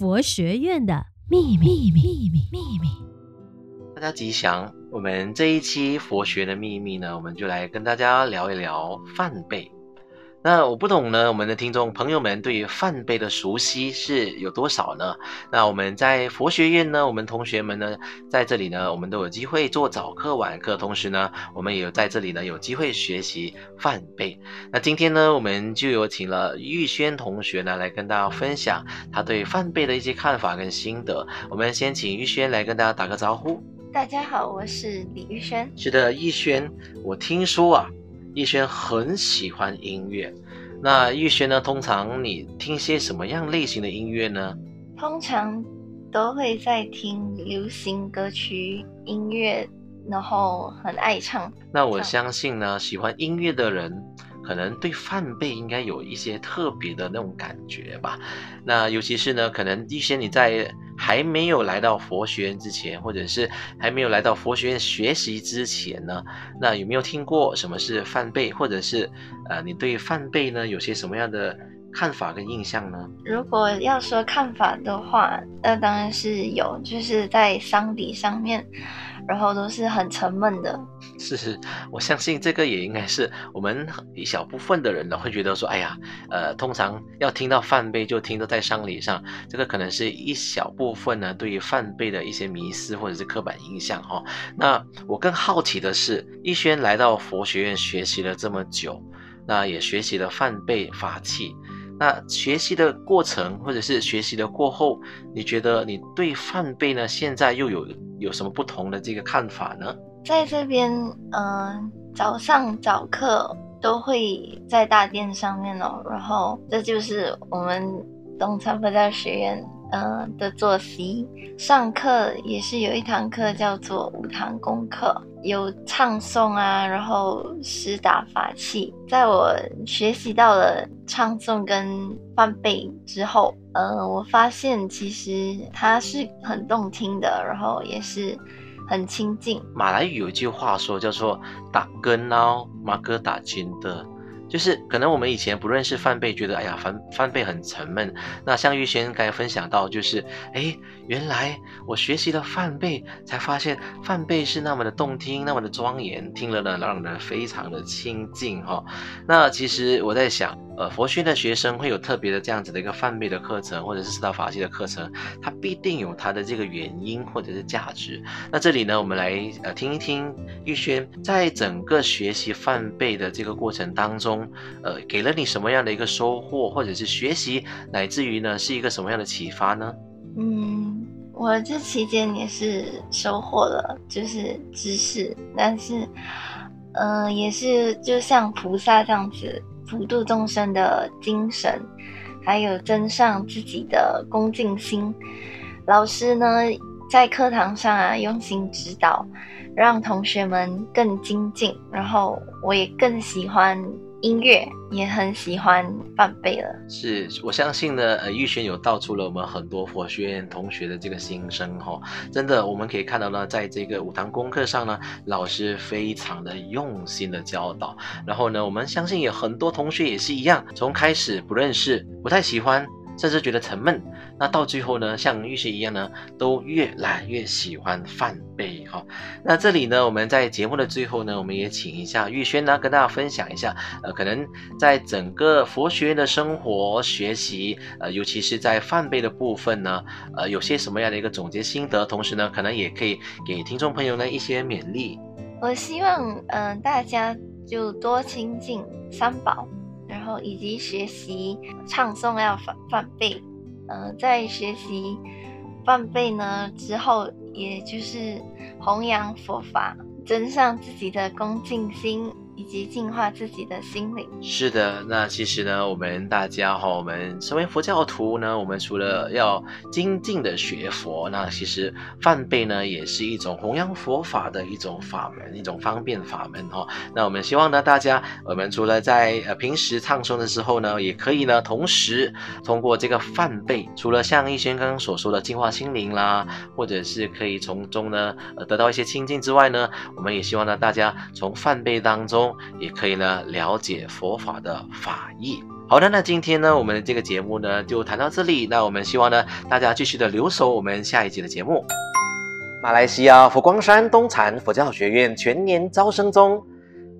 佛学院的秘密，秘密，秘密。大家吉祥！我们这一期佛学的秘密呢，我们就来跟大家聊一聊梵呗。那我不懂呢，我们的听众朋友们对于梵呗的熟悉是有多少呢？那我们在佛学院呢，我们同学们呢，在这里呢，我们都有机会做早课晚课，同时呢，我们也有在这里呢有机会学习梵呗。那今天呢，我们就有请了玉轩同学呢来跟大家分享他对梵呗的一些看法跟心得。我们先请玉轩来跟大家打个招呼。大家好，我是李玉轩。是的，玉轩，我听说啊。玉轩很喜欢音乐，那逸轩呢？通常你听些什么样类型的音乐呢？通常都会在听流行歌曲音乐，然后很爱唱。那我相信呢，喜欢音乐的人。可能对梵呗应该有一些特别的那种感觉吧。那尤其是呢，可能一些你在还没有来到佛学院之前，或者是还没有来到佛学院学习之前呢，那有没有听过什么是梵呗，或者是呃，你对梵呗呢有些什么样的看法跟印象呢？如果要说看法的话，那当然是有，就是在桑底上面。然后都是很沉闷的，是 是，我相信这个也应该是我们一小部分的人呢会觉得说，哎呀，呃，通常要听到梵呗就听到在丧礼上，这个可能是一小部分呢对于梵呗的一些迷思或者是刻板印象哈、那我更好奇的是，玉轩来到佛学院学习了这么久，那也学习了梵呗法器。那学习的过程，或者是学习的过后，你觉得你对范贝呢，现在又有有什么不同的这个看法呢？在这边，嗯、呃，早上早课都会在大殿上面哦，然后这就是我们东禅佛教学院。嗯、呃、的作息，上课也是有一堂课叫做五堂功课，有唱诵啊，然后施打法器。在我学习到了唱诵跟翻背之后，嗯、呃，我发现其实它是很动听的，然后也是很亲近。马来语有一句话说叫做“打根哦，马哥打金的”。就是可能我们以前不认识梵呗，觉得哎呀梵梵呗很沉闷。那像玉轩刚才分享到，就是哎，原来我学习了梵呗，才发现梵呗是那么的动听，那么的庄严，听了呢让人非常的亲近哈。那其实我在想，呃，佛学的学生会有特别的这样子的一个梵呗的课程，或者是四大法器的课程，它必定有它的这个原因或者是价值。那这里呢，我们来呃听一听玉轩在整个学习梵呗的这个过程当中。呃，给了你什么样的一个收获，或者是学习，乃至于呢，是一个什么样的启发呢？嗯，我这期间也是收获了，就是知识，但是，嗯、呃，也是就像菩萨这样子普度众生的精神，还有增上自己的恭敬心。老师呢，在课堂上啊，用心指导，让同学们更精进，然后我也更喜欢。音乐也很喜欢范贝勒，是我相信呢，呃，玉璇有道出了我们很多佛学院同学的这个心声哈、哦，真的我们可以看到呢，在这个五堂功课上呢，老师非常的用心的教导，然后呢，我们相信有很多同学也是一样，从开始不认识，不太喜欢。甚至觉得沉闷，那到最后呢，像玉轩一样呢，都越来越喜欢梵呗哈。那这里呢，我们在节目的最后呢，我们也请一下玉轩呢，跟大家分享一下，呃，可能在整个佛学院的生活学习，呃，尤其是在梵呗的部分呢，呃，有些什么样的一个总结心得，同时呢，可能也可以给听众朋友呢一些勉励。我希望，嗯、大家就多亲近三宝。以及学习唱诵要梵梵呗，呃，在学习半背呢之后，也就是弘扬佛法，增上自己的恭敬心。以及净化自己的心灵。是的，那其实呢，我们大家哈，我们身为佛教徒呢，我们除了要精进的学佛，那其实梵呗呢，也是一种弘扬佛法的一种法门，一种方便法门哈。那我们希望呢，大家我们除了在呃平时唱诵的时候呢，也可以呢，同时通过这个梵呗，除了像逸轩刚刚所说的净化心灵啦，或者是可以从中呢，呃，得到一些清净之外呢，我们也希望呢，大家从梵呗当中。也可以呢，了解佛法的法义。好的，那今天呢，我们这个节目呢就谈到这里。那我们希望呢，大家继续的留守我们下一集的节目。马来西亚佛光山东禅佛教学院全年招生中，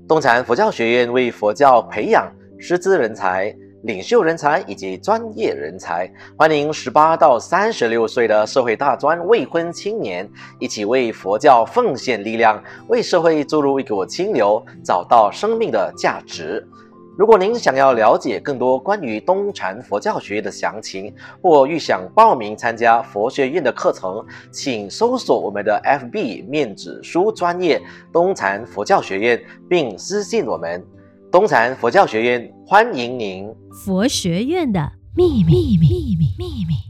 东禅佛教学院为佛教培养师资人才、领袖人才以及专业人才，欢迎十八到三十六岁的社会大专未婚青年一起为佛教奉献力量，为社会注入一股清流，找到生命的价值。如果您想要了解更多关于东禅佛教学院的详情，或欲想报名参加佛学院的课程，请搜索我们的 FB 面子书专业东禅佛教学院，并私信我们。东禅佛教学院欢迎您。佛学院的秘密，秘密，秘密，秘密。